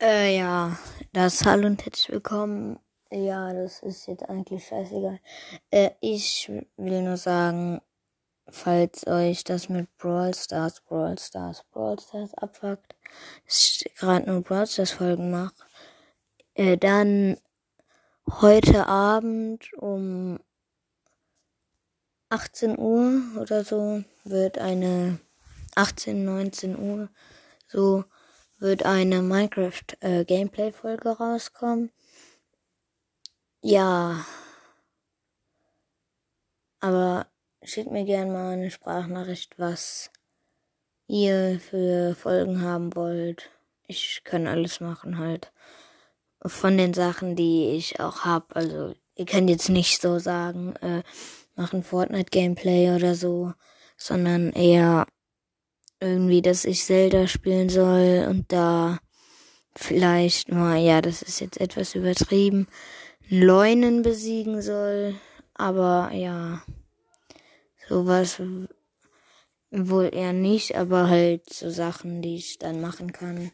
Äh, ja, das Hallo und herzlich willkommen. Ja, das ist jetzt eigentlich scheißegal. Äh, ich will nur sagen, falls euch das mit Brawl Stars, Brawl Stars, Brawl Stars abfuckt, ich gerade nur Brawl Stars Folgen mache, äh, dann heute Abend um 18 Uhr oder so wird eine 18, 19 Uhr so wird eine Minecraft äh, Gameplay Folge rauskommen. Ja. Aber schickt mir gerne mal eine Sprachnachricht, was ihr für Folgen haben wollt. Ich kann alles machen halt. Von den Sachen, die ich auch hab. Also ihr könnt jetzt nicht so sagen, äh, machen Fortnite Gameplay oder so, sondern eher irgendwie, dass ich Zelda spielen soll und da vielleicht mal, ja, das ist jetzt etwas übertrieben, Leunen besiegen soll. Aber ja, sowas wohl eher nicht, aber halt so Sachen, die ich dann machen kann.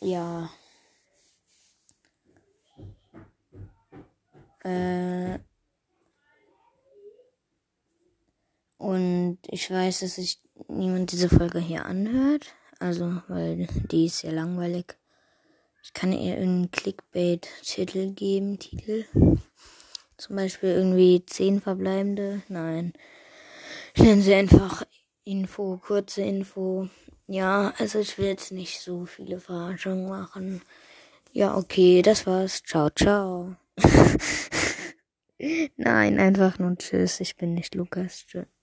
Ja. Äh, und ich weiß, dass ich niemand diese Folge hier anhört. Also, weil die ist sehr langweilig. Ich kann ihr einen Clickbait-Titel geben, Titel. Zum Beispiel irgendwie zehn verbleibende. Nein. Nennen sie einfach Info, kurze Info. Ja, also ich will jetzt nicht so viele Verarschungen machen. Ja, okay, das war's. Ciao, ciao. Nein, einfach nur Tschüss. Ich bin nicht Lukas. Tschüss.